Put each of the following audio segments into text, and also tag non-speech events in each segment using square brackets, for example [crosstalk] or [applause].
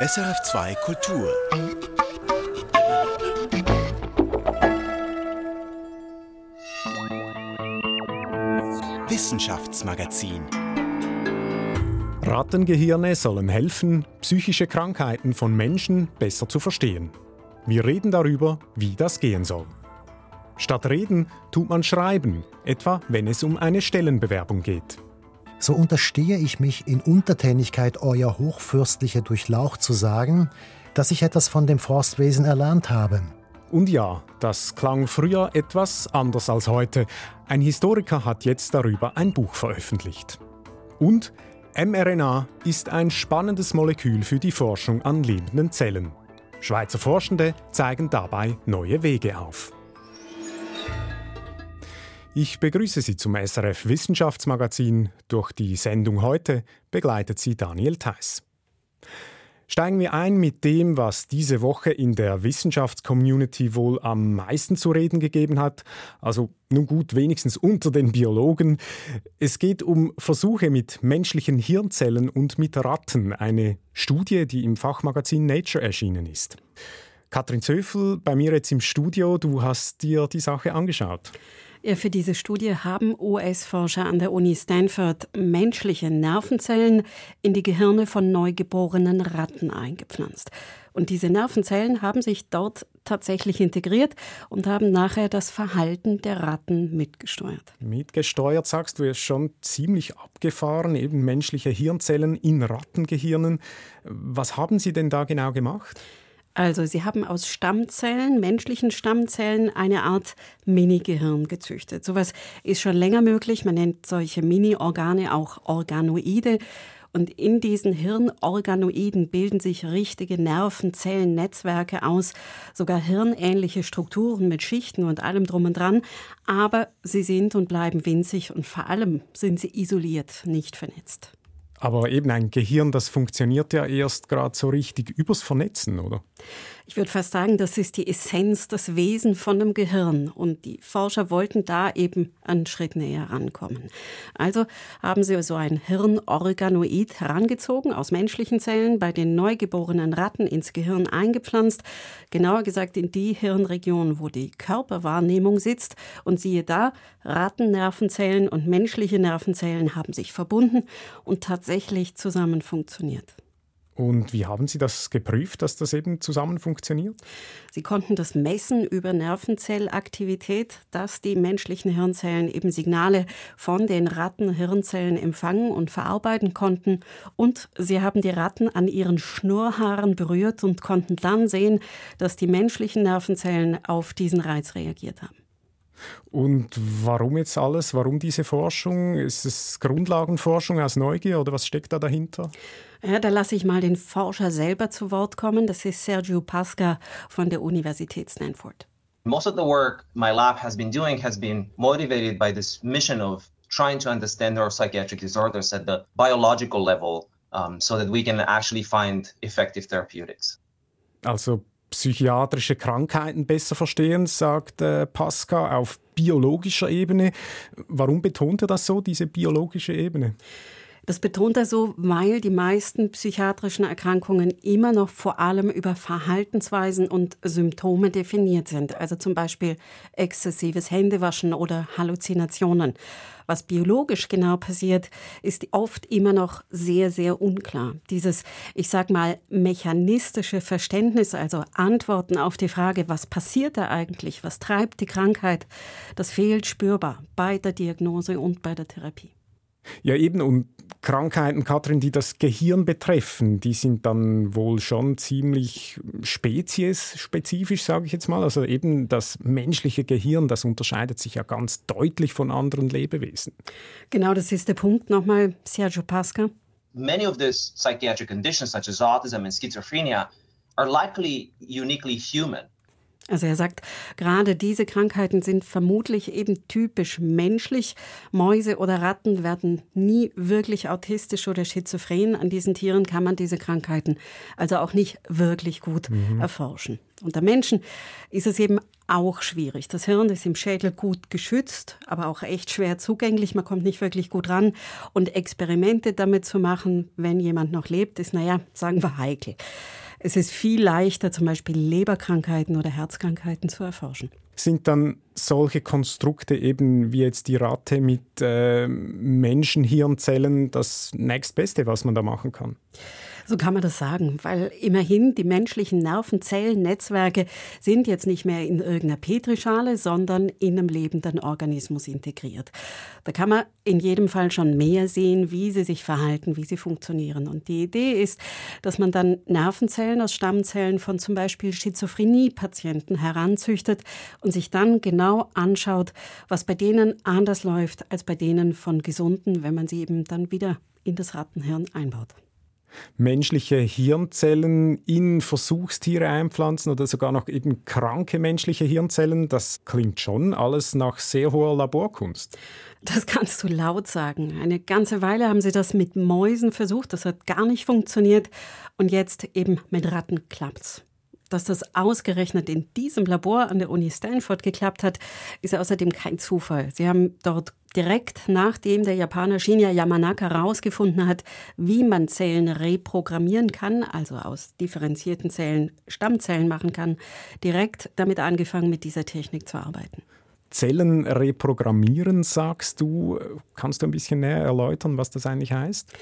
SRF2 Kultur. Wissenschaftsmagazin. Rattengehirne sollen helfen, psychische Krankheiten von Menschen besser zu verstehen. Wir reden darüber, wie das gehen soll. Statt reden tut man schreiben, etwa wenn es um eine Stellenbewerbung geht. So unterstehe ich mich in Untertänigkeit, Euer hochfürstliche Durchlaucht zu sagen, dass ich etwas von dem Forstwesen erlernt habe. Und ja, das klang früher etwas anders als heute. Ein Historiker hat jetzt darüber ein Buch veröffentlicht. Und mRNA ist ein spannendes Molekül für die Forschung an lebenden Zellen. Schweizer Forschende zeigen dabei neue Wege auf. Ich begrüße Sie zum SRF Wissenschaftsmagazin. Durch die Sendung heute begleitet Sie Daniel Theiss. Steigen wir ein mit dem, was diese Woche in der Wissenschaftscommunity wohl am meisten zu reden gegeben hat. Also nun gut, wenigstens unter den Biologen. Es geht um Versuche mit menschlichen Hirnzellen und mit Ratten. Eine Studie, die im Fachmagazin Nature erschienen ist. Katrin Zöfel, bei mir jetzt im Studio, du hast dir die Sache angeschaut. Ja, für diese Studie haben US-Forscher an der Uni Stanford menschliche Nervenzellen in die Gehirne von neugeborenen Ratten eingepflanzt. Und diese Nervenzellen haben sich dort tatsächlich integriert und haben nachher das Verhalten der Ratten mitgesteuert. Mitgesteuert, sagst du, ist schon ziemlich abgefahren, eben menschliche Hirnzellen in Rattengehirnen. Was haben Sie denn da genau gemacht? Also sie haben aus Stammzellen, menschlichen Stammzellen, eine Art Mini-Gehirn gezüchtet. Sowas ist schon länger möglich. Man nennt solche Mini-Organe auch Organoide. Und in diesen Hirnorganoiden bilden sich richtige Nervenzellennetzwerke aus, sogar hirnähnliche Strukturen mit Schichten und allem drum und dran. Aber sie sind und bleiben winzig und vor allem sind sie isoliert, nicht vernetzt. Aber eben ein Gehirn, das funktioniert ja erst gerade so richtig übers Vernetzen, oder? Ich würde fast sagen, das ist die Essenz, das Wesen von einem Gehirn. Und die Forscher wollten da eben einen Schritt näher rankommen. Also haben sie so ein Hirnorganoid herangezogen aus menschlichen Zellen, bei den neugeborenen Ratten ins Gehirn eingepflanzt. Genauer gesagt in die Hirnregion, wo die Körperwahrnehmung sitzt. Und siehe da, Rattennervenzellen und menschliche Nervenzellen haben sich verbunden und tatsächlich zusammen funktioniert. Und wie haben Sie das geprüft, dass das eben zusammen funktioniert? Sie konnten das messen über Nervenzellaktivität, dass die menschlichen Hirnzellen eben Signale von den Rattenhirnzellen empfangen und verarbeiten konnten. Und sie haben die Ratten an ihren Schnurrhaaren berührt und konnten dann sehen, dass die menschlichen Nervenzellen auf diesen Reiz reagiert haben. Und warum jetzt alles? Warum diese Forschung? Ist es Grundlagenforschung aus Neugier oder was steckt da dahinter? Ja, da lasse ich mal den Forscher selber zu Wort kommen. Das ist Sergio Pasca von der Universität Stanford. Most of the work my lab has been doing has been motivated by this mission of trying to understand neuropsychiatric disorders at the biological level um, so that we can actually find effective therapeutics. Also psychiatrische Krankheiten besser verstehen, sagt äh, Pascal, auf biologischer Ebene. Warum betont er das so, diese biologische Ebene? Das betont er so, weil die meisten psychiatrischen Erkrankungen immer noch vor allem über Verhaltensweisen und Symptome definiert sind. Also zum Beispiel exzessives Händewaschen oder Halluzinationen. Was biologisch genau passiert, ist oft immer noch sehr, sehr unklar. Dieses, ich sag mal, mechanistische Verständnis, also Antworten auf die Frage, was passiert da eigentlich, was treibt die Krankheit, das fehlt spürbar bei der Diagnose und bei der Therapie. Ja, eben. Und Krankheiten, Katrin, die das Gehirn betreffen, die sind dann wohl schon ziemlich speziesspezifisch, sage ich jetzt mal. Also eben das menschliche Gehirn, das unterscheidet sich ja ganz deutlich von anderen Lebewesen. Genau, das ist der Punkt nochmal, Sergio Pasca. Many of these psychiatric conditions, such as autism and schizophrenia, are likely uniquely human. Also er sagt, gerade diese Krankheiten sind vermutlich eben typisch menschlich. Mäuse oder Ratten werden nie wirklich autistisch oder schizophren. An diesen Tieren kann man diese Krankheiten also auch nicht wirklich gut mhm. erforschen. Unter Menschen ist es eben auch schwierig. Das Hirn ist im Schädel gut geschützt, aber auch echt schwer zugänglich. Man kommt nicht wirklich gut ran. Und Experimente damit zu machen, wenn jemand noch lebt, ist, naja, sagen wir heikel. Es ist viel leichter, zum Beispiel Leberkrankheiten oder Herzkrankheiten zu erforschen. Sind dann solche Konstrukte eben wie jetzt die Ratte mit äh, Menschenhirnzellen das nächstbeste, was man da machen kann? So kann man das sagen, weil immerhin die menschlichen Nervenzellennetzwerke sind jetzt nicht mehr in irgendeiner Petrischale, sondern in einem lebenden Organismus integriert. Da kann man in jedem Fall schon mehr sehen, wie sie sich verhalten, wie sie funktionieren. Und die Idee ist, dass man dann Nervenzellen aus Stammzellen von zum Beispiel Schizophrenie-Patienten heranzüchtet und sich dann genau anschaut, was bei denen anders läuft als bei denen von Gesunden, wenn man sie eben dann wieder in das Rattenhirn einbaut menschliche Hirnzellen in Versuchstiere einpflanzen oder sogar noch eben kranke menschliche Hirnzellen. Das klingt schon alles nach sehr hoher Laborkunst. Das kannst du laut sagen. Eine ganze Weile haben sie das mit Mäusen versucht, das hat gar nicht funktioniert und jetzt eben mit Ratten klappt's. Dass das ausgerechnet in diesem Labor an der Uni Stanford geklappt hat, ist außerdem kein Zufall. Sie haben dort direkt nachdem der Japaner Shinya Yamanaka herausgefunden hat, wie man Zellen reprogrammieren kann, also aus differenzierten Zellen Stammzellen machen kann, direkt damit angefangen, mit dieser Technik zu arbeiten. Zellen reprogrammieren, sagst du. Kannst du ein bisschen näher erläutern, was das eigentlich heißt?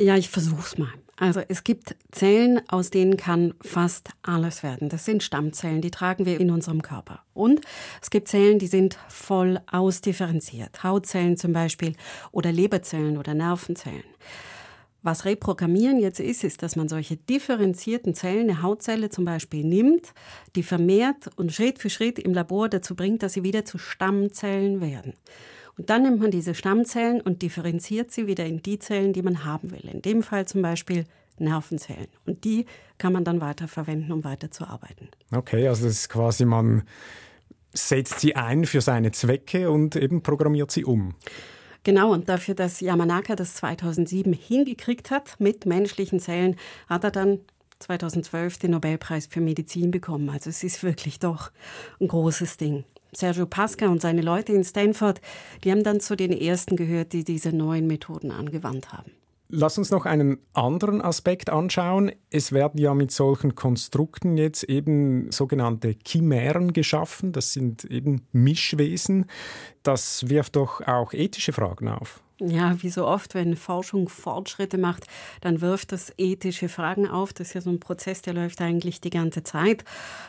Ja, ich versuch's mal. Also es gibt Zellen, aus denen kann fast alles werden. Das sind Stammzellen, die tragen wir in unserem Körper. Und es gibt Zellen, die sind voll ausdifferenziert. Hautzellen zum Beispiel oder Leberzellen oder Nervenzellen. Was Reprogrammieren jetzt ist, ist, dass man solche differenzierten Zellen, eine Hautzelle zum Beispiel, nimmt, die vermehrt und Schritt für Schritt im Labor dazu bringt, dass sie wieder zu Stammzellen werden. Und dann nimmt man diese Stammzellen und differenziert sie wieder in die Zellen, die man haben will. In dem Fall zum Beispiel Nervenzellen. Und die kann man dann weiter verwenden, um weiter zu arbeiten. Okay, also das ist quasi, man setzt sie ein für seine Zwecke und eben programmiert sie um. Genau, und dafür, dass Yamanaka das 2007 hingekriegt hat mit menschlichen Zellen, hat er dann 2012 den Nobelpreis für Medizin bekommen. Also es ist wirklich doch ein großes Ding. Sergio Pasca und seine Leute in Stanford, die haben dann zu den ersten gehört, die diese neuen Methoden angewandt haben. Lass uns noch einen anderen Aspekt anschauen. Es werden ja mit solchen Konstrukten jetzt eben sogenannte Chimären geschaffen. Das sind eben Mischwesen. Das wirft doch auch ethische Fragen auf. Ja, wie so oft, wenn Forschung Fortschritte macht, dann wirft das ethische Fragen auf. Das ist ja so ein Prozess, der läuft eigentlich die ganze Zeit.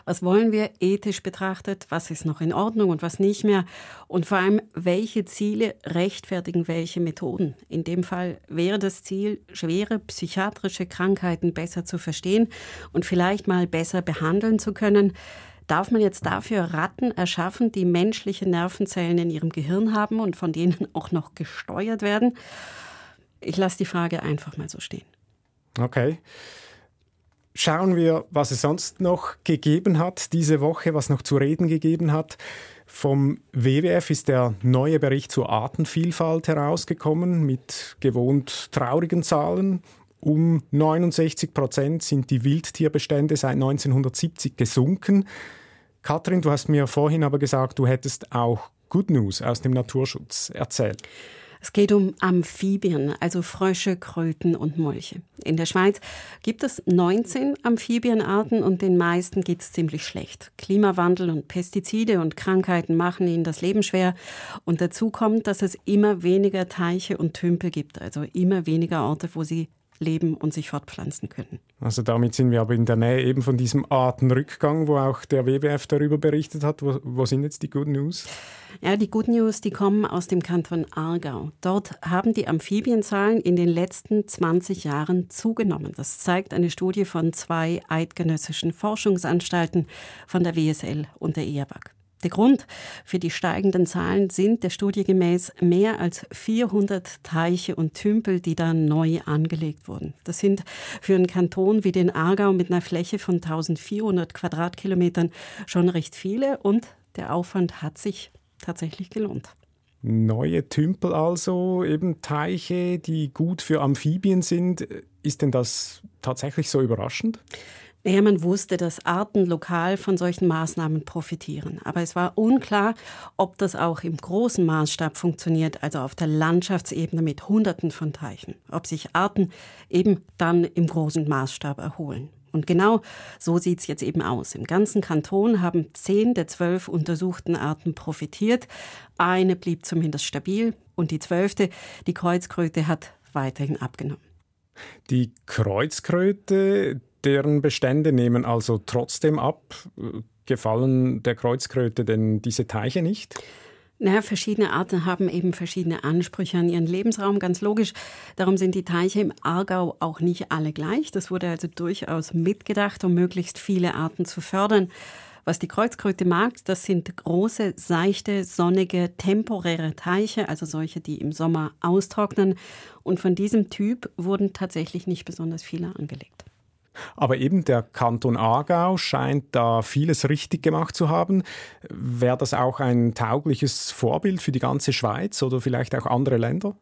Was wollen wir ethisch betrachtet? Was ist noch in Ordnung und was nicht mehr? Und vor allem, welche Ziele rechtfertigen welche Methoden? In dem Fall wäre das Ziel, schwere psychiatrische Krankheiten besser zu verstehen und vielleicht mal besser behandeln zu können. Darf man jetzt dafür Ratten erschaffen, die menschliche Nervenzellen in ihrem Gehirn haben und von denen [laughs] auch noch gesteuert werden? Ich lasse die Frage einfach mal so stehen. Okay. Schauen wir, was es sonst noch gegeben hat diese Woche, was noch zu reden gegeben hat. Vom WWF ist der neue Bericht zur Artenvielfalt herausgekommen mit gewohnt traurigen Zahlen. Um 69 Prozent sind die Wildtierbestände seit 1970 gesunken. Katrin, du hast mir vorhin aber gesagt, du hättest auch Good News aus dem Naturschutz erzählt. Es geht um Amphibien, also Frösche, Kröten und Molche. In der Schweiz gibt es 19 Amphibienarten und den meisten geht es ziemlich schlecht. Klimawandel und Pestizide und Krankheiten machen ihnen das Leben schwer. Und dazu kommt, dass es immer weniger Teiche und Tümpel gibt, also immer weniger Orte, wo sie leben und sich fortpflanzen können. Also damit sind wir aber in der Nähe eben von diesem Artenrückgang, wo auch der WWF darüber berichtet hat. Wo, wo sind jetzt die Good News? Ja, die Good News, die kommen aus dem Kanton Aargau. Dort haben die Amphibienzahlen in den letzten 20 Jahren zugenommen. Das zeigt eine Studie von zwei eidgenössischen Forschungsanstalten von der WSL und der EAWAG. Der Grund für die steigenden Zahlen sind der Studie gemäß mehr als 400 Teiche und Tümpel, die da neu angelegt wurden. Das sind für einen Kanton wie den Aargau mit einer Fläche von 1400 Quadratkilometern schon recht viele und der Aufwand hat sich tatsächlich gelohnt. Neue Tümpel also, eben Teiche, die gut für Amphibien sind. Ist denn das tatsächlich so überraschend? Naja, man wusste, dass Arten lokal von solchen Maßnahmen profitieren. Aber es war unklar, ob das auch im großen Maßstab funktioniert, also auf der Landschaftsebene mit Hunderten von Teichen. Ob sich Arten eben dann im großen Maßstab erholen. Und genau so sieht es jetzt eben aus. Im ganzen Kanton haben zehn der zwölf untersuchten Arten profitiert. Eine blieb zumindest stabil und die zwölfte, die Kreuzkröte, hat weiterhin abgenommen. Die Kreuzkröte, deren Bestände nehmen also trotzdem ab. Gefallen der Kreuzkröte denn diese Teiche nicht? Naja, verschiedene Arten haben eben verschiedene Ansprüche an ihren Lebensraum, ganz logisch. Darum sind die Teiche im Aargau auch nicht alle gleich. Das wurde also durchaus mitgedacht, um möglichst viele Arten zu fördern. Was die Kreuzkröte mag, das sind große, seichte, sonnige, temporäre Teiche, also solche, die im Sommer austrocknen. Und von diesem Typ wurden tatsächlich nicht besonders viele angelegt. Aber eben der Kanton Aargau scheint da vieles richtig gemacht zu haben. Wäre das auch ein taugliches Vorbild für die ganze Schweiz oder vielleicht auch andere Länder?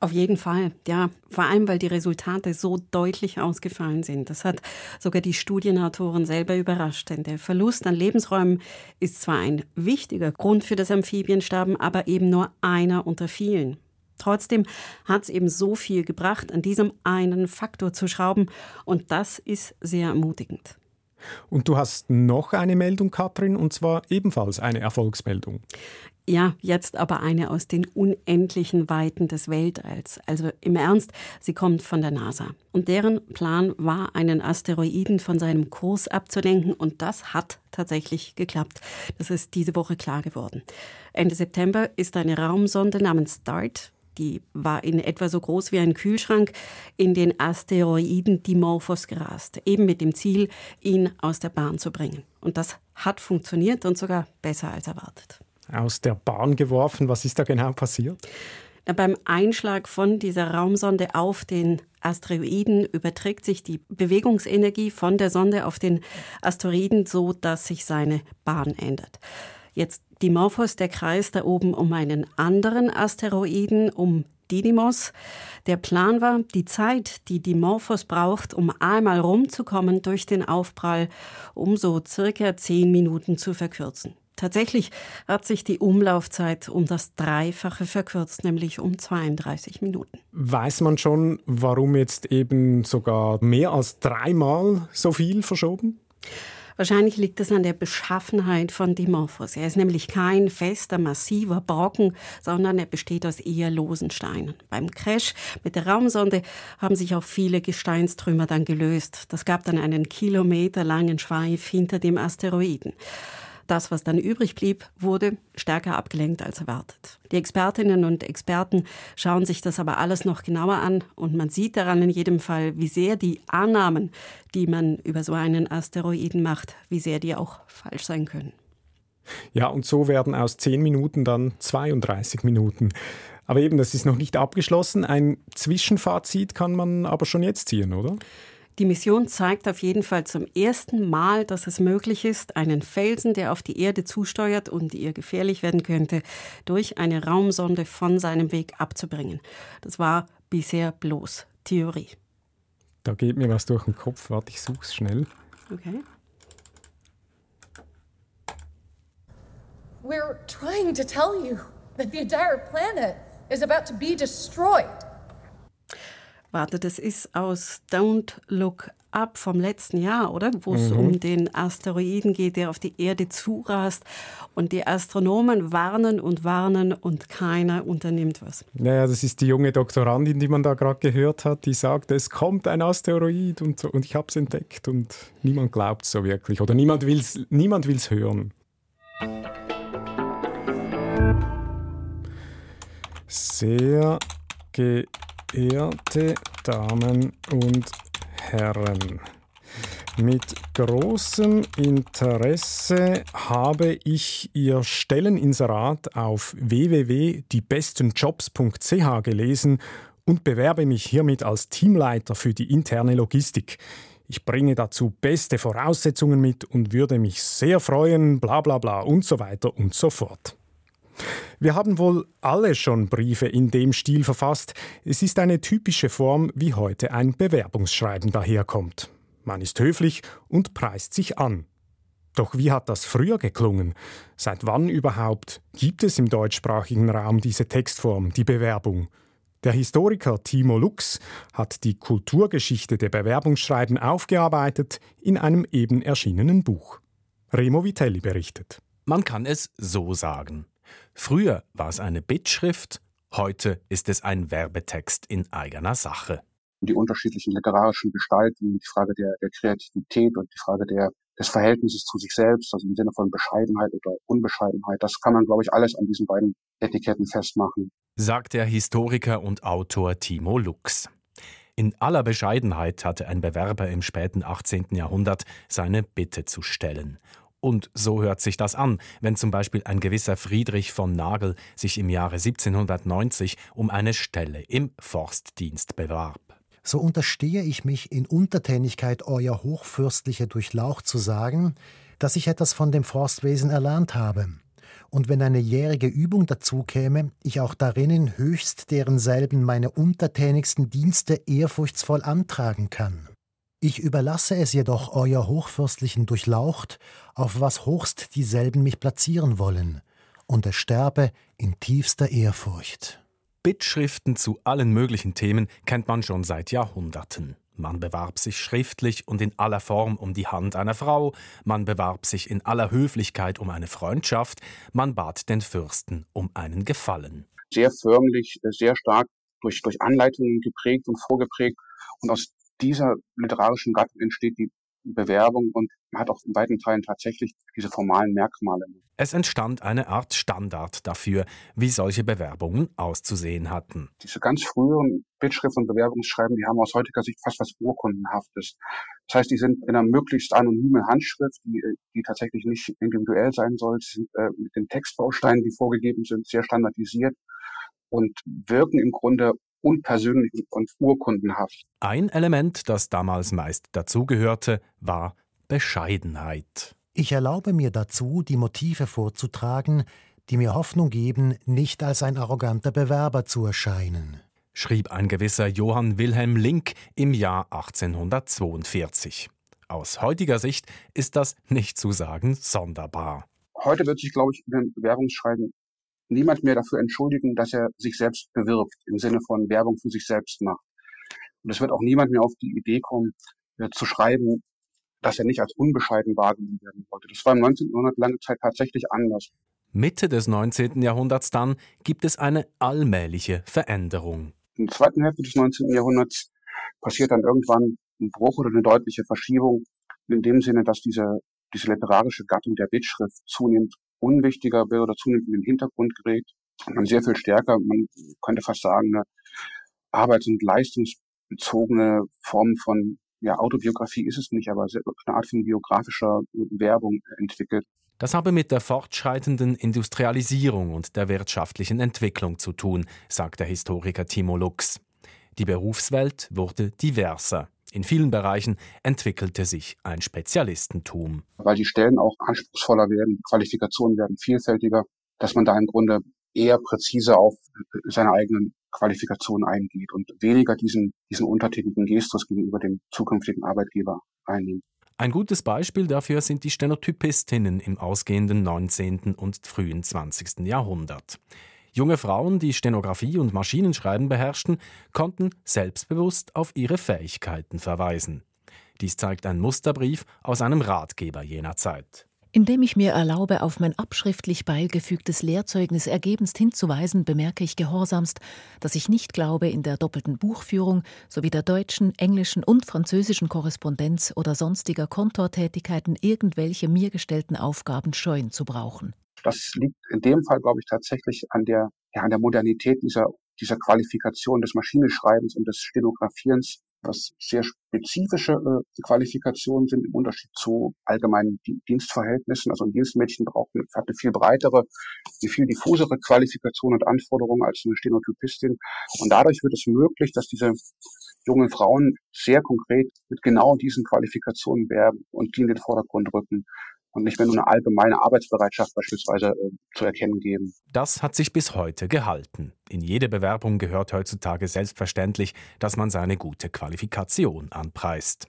Auf jeden Fall, ja. Vor allem, weil die Resultate so deutlich ausgefallen sind. Das hat sogar die Studienautoren selber überrascht. Denn der Verlust an Lebensräumen ist zwar ein wichtiger Grund für das Amphibiensterben, aber eben nur einer unter vielen. Trotzdem hat es eben so viel gebracht, an diesem einen Faktor zu schrauben. Und das ist sehr ermutigend. Und du hast noch eine Meldung, Katrin, und zwar ebenfalls eine Erfolgsmeldung. Ja, jetzt aber eine aus den unendlichen Weiten des Weltalls. Also im Ernst, sie kommt von der NASA. Und deren Plan war, einen Asteroiden von seinem Kurs abzulenken. Und das hat tatsächlich geklappt. Das ist diese Woche klar geworden. Ende September ist eine Raumsonde namens DART die war in etwa so groß wie ein Kühlschrank, in den Asteroiden Dimorphos gerast, eben mit dem Ziel, ihn aus der Bahn zu bringen. Und das hat funktioniert und sogar besser als erwartet. Aus der Bahn geworfen, was ist da genau passiert? Beim Einschlag von dieser Raumsonde auf den Asteroiden überträgt sich die Bewegungsenergie von der Sonde auf den Asteroiden so, dass sich seine Bahn ändert. Jetzt Dimorphos, der kreist da oben um einen anderen Asteroiden, um Didymos. Der Plan war, die Zeit, die Dimorphos braucht, um einmal rumzukommen durch den Aufprall, um so circa zehn Minuten zu verkürzen. Tatsächlich hat sich die Umlaufzeit um das Dreifache verkürzt, nämlich um 32 Minuten. Weiß man schon, warum jetzt eben sogar mehr als dreimal so viel verschoben? Wahrscheinlich liegt es an der Beschaffenheit von Dimorphos. Er ist nämlich kein fester, massiver Brocken, sondern er besteht aus eher losen Steinen. Beim Crash mit der Raumsonde haben sich auch viele Gesteinstrümmer dann gelöst. Das gab dann einen kilometerlangen Schweif hinter dem Asteroiden. Das, was dann übrig blieb, wurde stärker abgelenkt als erwartet. Die Expertinnen und Experten schauen sich das aber alles noch genauer an und man sieht daran in jedem Fall, wie sehr die Annahmen, die man über so einen Asteroiden macht, wie sehr die auch falsch sein können. Ja, und so werden aus 10 Minuten dann 32 Minuten. Aber eben, das ist noch nicht abgeschlossen. Ein Zwischenfazit kann man aber schon jetzt ziehen, oder? Die Mission zeigt auf jeden Fall zum ersten Mal, dass es möglich ist, einen Felsen, der auf die Erde zusteuert und ihr gefährlich werden könnte, durch eine Raumsonde von seinem Weg abzubringen. Das war bisher bloß Theorie. Da geht mir was durch den Kopf. Warte, ich such's schnell. Okay. We're trying to tell you that the entire planet is about to be destroyed. Warte, das ist aus Don't Look Up vom letzten Jahr, oder? Wo es mhm. um den Asteroiden geht, der auf die Erde zurast. Und die Astronomen warnen und warnen und keiner unternimmt was. Naja, das ist die junge Doktorandin, die man da gerade gehört hat, die sagt, es kommt ein Asteroid und, so, und ich habe es entdeckt und niemand glaubt es so wirklich oder niemand will es niemand will's hören. Sehr geehrte Verehrte Damen und Herren, mit großem Interesse habe ich Ihr Stelleninserat auf www.diebestenjobs.ch gelesen und bewerbe mich hiermit als Teamleiter für die interne Logistik. Ich bringe dazu beste Voraussetzungen mit und würde mich sehr freuen, bla bla bla und so weiter und so fort. Wir haben wohl alle schon Briefe in dem Stil verfasst. Es ist eine typische Form, wie heute ein Bewerbungsschreiben daherkommt. Man ist höflich und preist sich an. Doch wie hat das früher geklungen? Seit wann überhaupt gibt es im deutschsprachigen Raum diese Textform, die Bewerbung? Der Historiker Timo Lux hat die Kulturgeschichte der Bewerbungsschreiben aufgearbeitet in einem eben erschienenen Buch. Remo Vitelli berichtet. Man kann es so sagen. Früher war es eine Bittschrift, heute ist es ein Werbetext in eigener Sache. Die unterschiedlichen literarischen Gestalten, die Frage der, der Kreativität und die Frage der, des Verhältnisses zu sich selbst, also im Sinne von Bescheidenheit oder Unbescheidenheit, das kann man, glaube ich, alles an diesen beiden Etiketten festmachen. Sagt der Historiker und Autor Timo Lux. In aller Bescheidenheit hatte ein Bewerber im späten 18. Jahrhundert seine Bitte zu stellen. Und so hört sich das an, wenn zum Beispiel ein gewisser Friedrich von Nagel sich im Jahre 1790 um eine Stelle im Forstdienst bewarb. So unterstehe ich mich in Untertänigkeit Euer Hochfürstliche Durchlaucht zu sagen, dass ich etwas von dem Forstwesen erlernt habe. Und wenn eine jährige Übung dazu käme, ich auch darinnen höchst derenselben meine untertänigsten Dienste ehrfurchtsvoll antragen kann. Ich überlasse es jedoch Euer Hochfürstlichen Durchlaucht, auf was hochst dieselben mich platzieren wollen, und er sterbe in tiefster Ehrfurcht. Bittschriften zu allen möglichen Themen kennt man schon seit Jahrhunderten. Man bewarb sich schriftlich und in aller Form um die Hand einer Frau, man bewarb sich in aller Höflichkeit um eine Freundschaft, man bat den Fürsten um einen Gefallen. Sehr förmlich, sehr stark durch, durch Anleitungen geprägt und vorgeprägt. Und aus dieser literarischen Gattung entsteht die Bewerbung und hat auch in weiten Teilen tatsächlich diese formalen Merkmale. Es entstand eine Art Standard dafür, wie solche Bewerbungen auszusehen hatten. Diese ganz früheren Bittschrift- und Bewerbungsschreiben, die haben aus heutiger Sicht fast was Urkundenhaftes. Das heißt, die sind in einer möglichst anonymen Handschrift, die, die tatsächlich nicht individuell sein soll. Sie sind äh, mit den Textbausteinen, die vorgegeben sind, sehr standardisiert und wirken im Grunde unpersönlich und urkundenhaft. Ein Element, das damals meist dazugehörte, war Bescheidenheit. Ich erlaube mir dazu, die Motive vorzutragen, die mir Hoffnung geben, nicht als ein arroganter Bewerber zu erscheinen, schrieb ein gewisser Johann Wilhelm Link im Jahr 1842. Aus heutiger Sicht ist das nicht zu sagen sonderbar. Heute wird sich, glaube ich, in den Bewerbungsschreiben niemand mehr dafür entschuldigen, dass er sich selbst bewirbt, im Sinne von Werbung für sich selbst macht. Und es wird auch niemand mehr auf die Idee kommen, äh, zu schreiben, dass er nicht als unbescheiden wahrgenommen werden wollte. Das war im 19. Jahrhundert lange Zeit tatsächlich anders. Mitte des 19. Jahrhunderts dann gibt es eine allmähliche Veränderung. In der zweiten Hälfte des 19. Jahrhunderts passiert dann irgendwann ein Bruch oder eine deutliche Verschiebung in dem Sinne, dass diese, diese literarische Gattung der Bittschrift zunehmend unwichtiger wird oder zunehmend in den Hintergrund gerät man sehr viel stärker, man könnte fast sagen, eine arbeits- und leistungsbezogene Form von ja, Autobiografie ist es nicht, aber eine Art von biografischer Werbung entwickelt. Das habe mit der fortschreitenden Industrialisierung und der wirtschaftlichen Entwicklung zu tun, sagt der Historiker Timo Lux. Die Berufswelt wurde diverser. In vielen Bereichen entwickelte sich ein Spezialistentum. Weil die Stellen auch anspruchsvoller werden, die Qualifikationen werden vielfältiger, dass man da im Grunde eher präzise auf seine eigenen Qualifikationen eingeht und weniger diesen, diesen untertänigen Gestus gegenüber dem zukünftigen Arbeitgeber einnimmt. Ein gutes Beispiel dafür sind die Stenotypistinnen im ausgehenden 19. und frühen 20. Jahrhundert. Junge Frauen, die Stenografie und Maschinenschreiben beherrschten, konnten selbstbewusst auf ihre Fähigkeiten verweisen. Dies zeigt ein Musterbrief aus einem Ratgeber jener Zeit. Indem ich mir erlaube, auf mein abschriftlich beigefügtes Lehrzeugnis ergebenst hinzuweisen, bemerke ich gehorsamst, dass ich nicht glaube, in der doppelten Buchführung sowie der deutschen, englischen und französischen Korrespondenz oder sonstiger Kontortätigkeiten irgendwelche mir gestellten Aufgaben scheuen zu brauchen. Das liegt in dem Fall, glaube ich, tatsächlich an der, ja, an der Modernität dieser, dieser Qualifikation des Maschinenschreibens und des Stenografierens, was sehr spezifische äh, Qualifikationen sind im Unterschied zu allgemeinen Dienstverhältnissen. Also ein Dienstmädchen braucht eine, hat eine viel breitere, eine viel diffusere Qualifikation und Anforderungen als eine Stenotypistin. Und dadurch wird es möglich, dass diese jungen Frauen sehr konkret mit genau diesen Qualifikationen werben und die in den Vordergrund rücken und nicht mehr nur eine allgemeine Arbeitsbereitschaft beispielsweise äh, zu erkennen geben. Das hat sich bis heute gehalten. In jede Bewerbung gehört heutzutage selbstverständlich, dass man seine gute Qualifikation anpreist.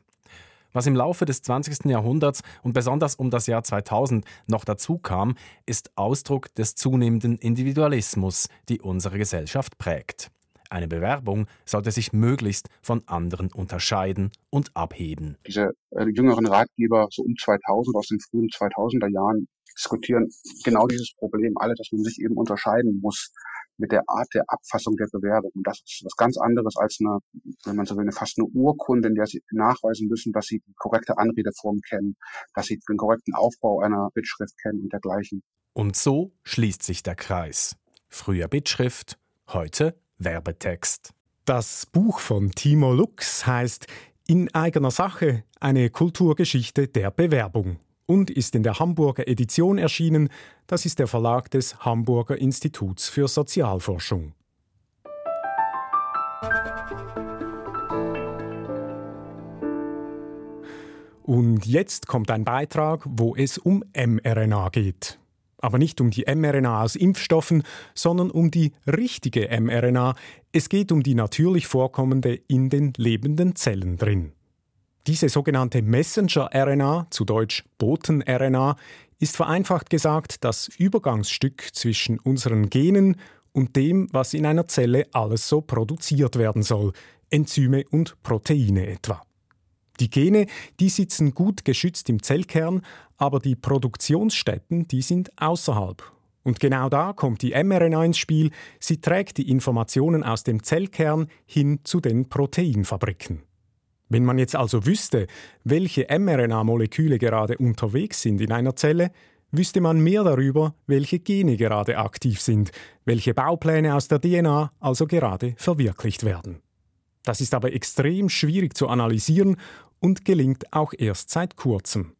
Was im Laufe des 20. Jahrhunderts und besonders um das Jahr 2000 noch dazu kam, ist Ausdruck des zunehmenden Individualismus, die unsere Gesellschaft prägt. Eine Bewerbung sollte sich möglichst von anderen unterscheiden und abheben. Diese äh, jüngeren Ratgeber so um 2000 aus den frühen 2000er Jahren diskutieren genau dieses Problem alle, dass man sich eben unterscheiden muss mit der Art der Abfassung der Bewerbung. Und das ist was ganz anderes als eine, wenn man so will, fast eine Urkunde, in der sie nachweisen müssen, dass sie die korrekte Anredeform kennen, dass sie den korrekten Aufbau einer Bittschrift kennen und dergleichen. Und so schließt sich der Kreis. Früher Bittschrift, heute Werbetext. Das Buch von Timo Lux heißt In eigener Sache eine Kulturgeschichte der Bewerbung und ist in der Hamburger Edition erschienen. Das ist der Verlag des Hamburger Instituts für Sozialforschung. Und jetzt kommt ein Beitrag, wo es um mRNA geht. Aber nicht um die mRNA aus Impfstoffen, sondern um die richtige mRNA. Es geht um die natürlich vorkommende in den lebenden Zellen drin. Diese sogenannte Messenger-RNA, zu Deutsch Boten-RNA, ist vereinfacht gesagt das Übergangsstück zwischen unseren Genen und dem, was in einer Zelle alles so produziert werden soll, Enzyme und Proteine etwa. Die Gene, die sitzen gut geschützt im Zellkern, aber die Produktionsstätten, die sind außerhalb. Und genau da kommt die mRNA ins Spiel, sie trägt die Informationen aus dem Zellkern hin zu den Proteinfabriken. Wenn man jetzt also wüsste, welche mRNA-Moleküle gerade unterwegs sind in einer Zelle, wüsste man mehr darüber, welche Gene gerade aktiv sind, welche Baupläne aus der DNA also gerade verwirklicht werden. Das ist aber extrem schwierig zu analysieren und gelingt auch erst seit kurzem.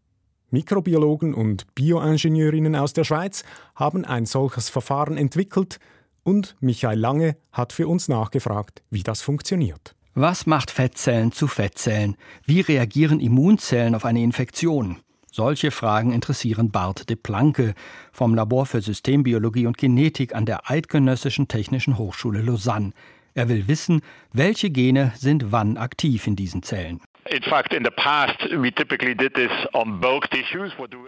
Mikrobiologen und Bioingenieurinnen aus der Schweiz haben ein solches Verfahren entwickelt und Michael Lange hat für uns nachgefragt, wie das funktioniert. Was macht Fettzellen zu Fettzellen? Wie reagieren Immunzellen auf eine Infektion? Solche Fragen interessieren Bart de Planke vom Labor für Systembiologie und Genetik an der Eidgenössischen Technischen Hochschule Lausanne. Er will wissen, welche Gene sind wann aktiv in diesen Zellen.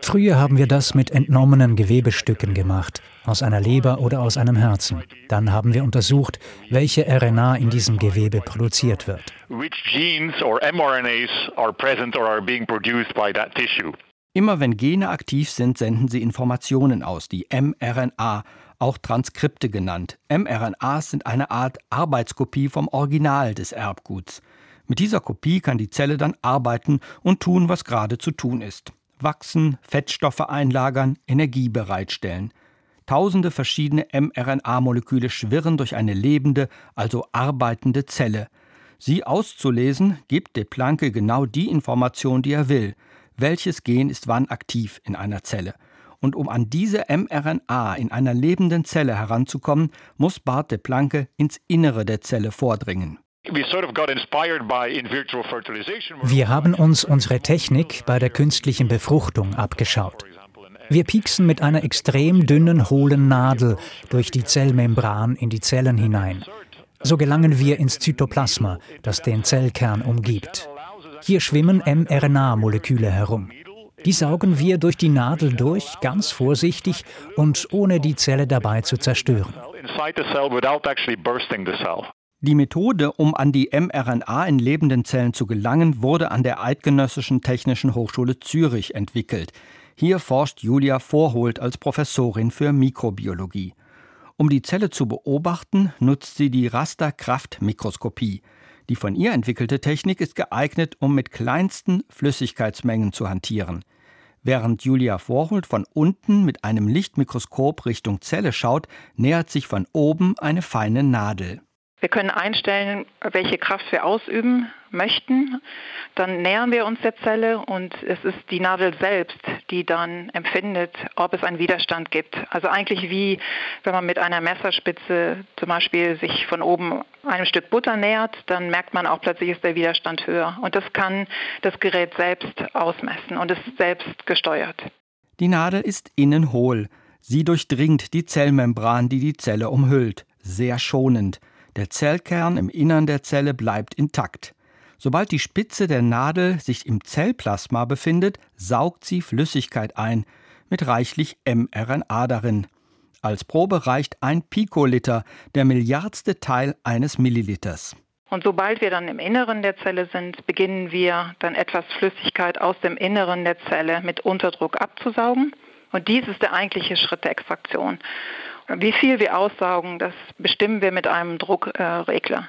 Früher haben wir das mit entnommenen Gewebestücken gemacht, aus einer Leber oder aus einem Herzen. Dann haben wir untersucht, welche RNA in diesem Gewebe produziert wird. Immer wenn Gene aktiv sind, senden sie Informationen aus, die mRNA, auch Transkripte genannt. mRNAs sind eine Art Arbeitskopie vom Original des Erbguts. Mit dieser Kopie kann die Zelle dann arbeiten und tun, was gerade zu tun ist. Wachsen, Fettstoffe einlagern, Energie bereitstellen. Tausende verschiedene mRNA-Moleküle schwirren durch eine lebende, also arbeitende Zelle. Sie auszulesen, gibt de Planke genau die Information, die er will. Welches Gen ist wann aktiv in einer Zelle? Und um an diese mRNA in einer lebenden Zelle heranzukommen, muss Bart de Planke ins Innere der Zelle vordringen. Wir haben uns unsere Technik bei der künstlichen Befruchtung abgeschaut. Wir pieksen mit einer extrem dünnen, hohlen Nadel durch die Zellmembran in die Zellen hinein. So gelangen wir ins Zytoplasma, das den Zellkern umgibt. Hier schwimmen mRNA-Moleküle herum. Die saugen wir durch die Nadel durch, ganz vorsichtig und ohne die Zelle dabei zu zerstören. Die Methode, um an die mRNA in lebenden Zellen zu gelangen, wurde an der Eidgenössischen Technischen Hochschule Zürich entwickelt. Hier forscht Julia Vorholt als Professorin für Mikrobiologie. Um die Zelle zu beobachten, nutzt sie die Rasterkraftmikroskopie. Die von ihr entwickelte Technik ist geeignet, um mit kleinsten Flüssigkeitsmengen zu hantieren. Während Julia Vorholt von unten mit einem Lichtmikroskop Richtung Zelle schaut, nähert sich von oben eine feine Nadel. Wir können einstellen, welche Kraft wir ausüben möchten. Dann nähern wir uns der Zelle und es ist die Nadel selbst, die dann empfindet, ob es einen Widerstand gibt. Also eigentlich wie wenn man mit einer Messerspitze zum Beispiel sich von oben einem Stück Butter nähert, dann merkt man auch plötzlich ist der Widerstand höher. Und das kann das Gerät selbst ausmessen und ist selbst gesteuert. Die Nadel ist innen hohl. Sie durchdringt die Zellmembran, die die Zelle umhüllt. Sehr schonend. Der Zellkern im Innern der Zelle bleibt intakt. Sobald die Spitze der Nadel sich im Zellplasma befindet, saugt sie Flüssigkeit ein, mit reichlich mRNA darin. Als Probe reicht ein Pikoliter, der milliardste Teil eines Milliliters. Und sobald wir dann im Inneren der Zelle sind, beginnen wir dann etwas Flüssigkeit aus dem Inneren der Zelle mit Unterdruck abzusaugen. Und dies ist der eigentliche Schritt der Extraktion. Wie viel wir aussaugen, das bestimmen wir mit einem Druckregler.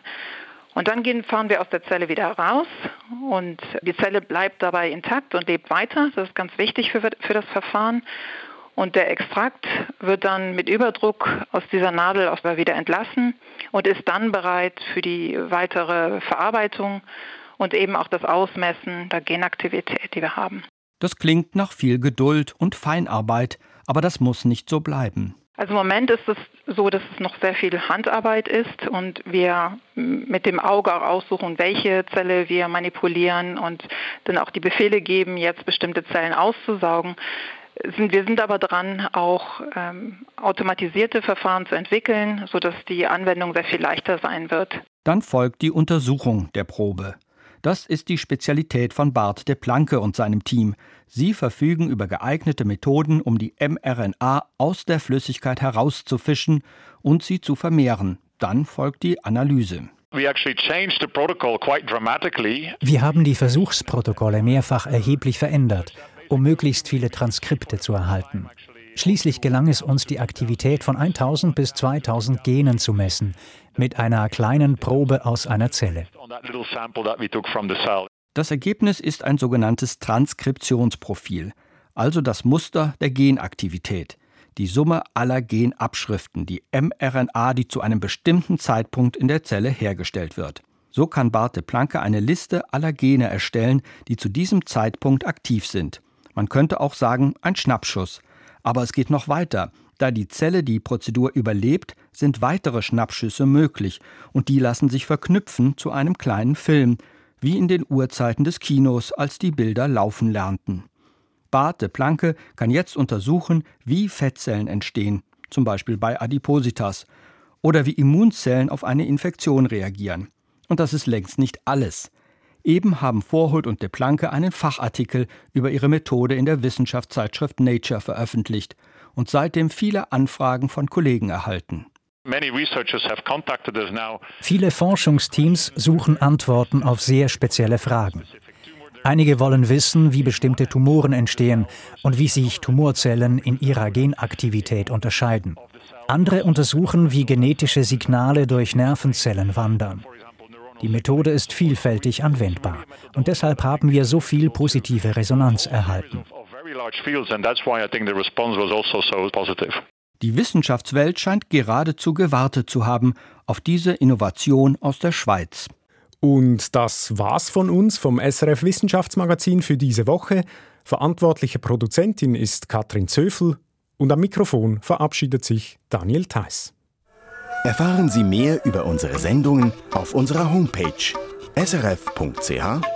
Und dann gehen, fahren wir aus der Zelle wieder raus und die Zelle bleibt dabei intakt und lebt weiter. Das ist ganz wichtig für, für das Verfahren. Und der Extrakt wird dann mit Überdruck aus dieser Nadel auch wieder entlassen und ist dann bereit für die weitere Verarbeitung und eben auch das Ausmessen der Genaktivität, die wir haben. Das klingt nach viel Geduld und Feinarbeit, aber das muss nicht so bleiben. Also im Moment ist es so, dass es noch sehr viel Handarbeit ist und wir mit dem Auge auch aussuchen, welche Zelle wir manipulieren und dann auch die Befehle geben, jetzt bestimmte Zellen auszusaugen. Wir sind aber dran, auch ähm, automatisierte Verfahren zu entwickeln, sodass die Anwendung sehr viel leichter sein wird. Dann folgt die Untersuchung der Probe. Das ist die Spezialität von Bart de Planke und seinem Team. Sie verfügen über geeignete Methoden, um die mRNA aus der Flüssigkeit herauszufischen und sie zu vermehren. Dann folgt die Analyse. Wir haben die Versuchsprotokolle mehrfach erheblich verändert, um möglichst viele Transkripte zu erhalten. Schließlich gelang es uns, die Aktivität von 1000 bis 2000 Genen zu messen, mit einer kleinen Probe aus einer Zelle. Das Ergebnis ist ein sogenanntes Transkriptionsprofil, also das Muster der Genaktivität, die Summe aller Genabschriften, die mRNA, die zu einem bestimmten Zeitpunkt in der Zelle hergestellt wird. So kann Barthe Planke eine Liste aller Gene erstellen, die zu diesem Zeitpunkt aktiv sind. Man könnte auch sagen, ein Schnappschuss. Aber es geht noch weiter. Da die Zelle die Prozedur überlebt, sind weitere Schnappschüsse möglich und die lassen sich verknüpfen zu einem kleinen Film, wie in den Urzeiten des Kinos, als die Bilder laufen lernten. Bart de Planke kann jetzt untersuchen, wie Fettzellen entstehen, zum Beispiel bei Adipositas, oder wie Immunzellen auf eine Infektion reagieren. Und das ist längst nicht alles. Eben haben Vorholt und de Planke einen Fachartikel über ihre Methode in der Wissenschaftszeitschrift Nature veröffentlicht und seitdem viele Anfragen von Kollegen erhalten. Viele Forschungsteams suchen Antworten auf sehr spezielle Fragen. Einige wollen wissen, wie bestimmte Tumoren entstehen und wie sich Tumorzellen in ihrer Genaktivität unterscheiden. Andere untersuchen, wie genetische Signale durch Nervenzellen wandern. Die Methode ist vielfältig anwendbar und deshalb haben wir so viel positive Resonanz erhalten. Die Wissenschaftswelt scheint geradezu gewartet zu haben auf diese Innovation aus der Schweiz. Und das war's von uns vom SRF Wissenschaftsmagazin für diese Woche. Verantwortliche Produzentin ist Katrin Zöfel und am Mikrofon verabschiedet sich Daniel Theiss. Erfahren Sie mehr über unsere Sendungen auf unserer Homepage srf.ch-kultur.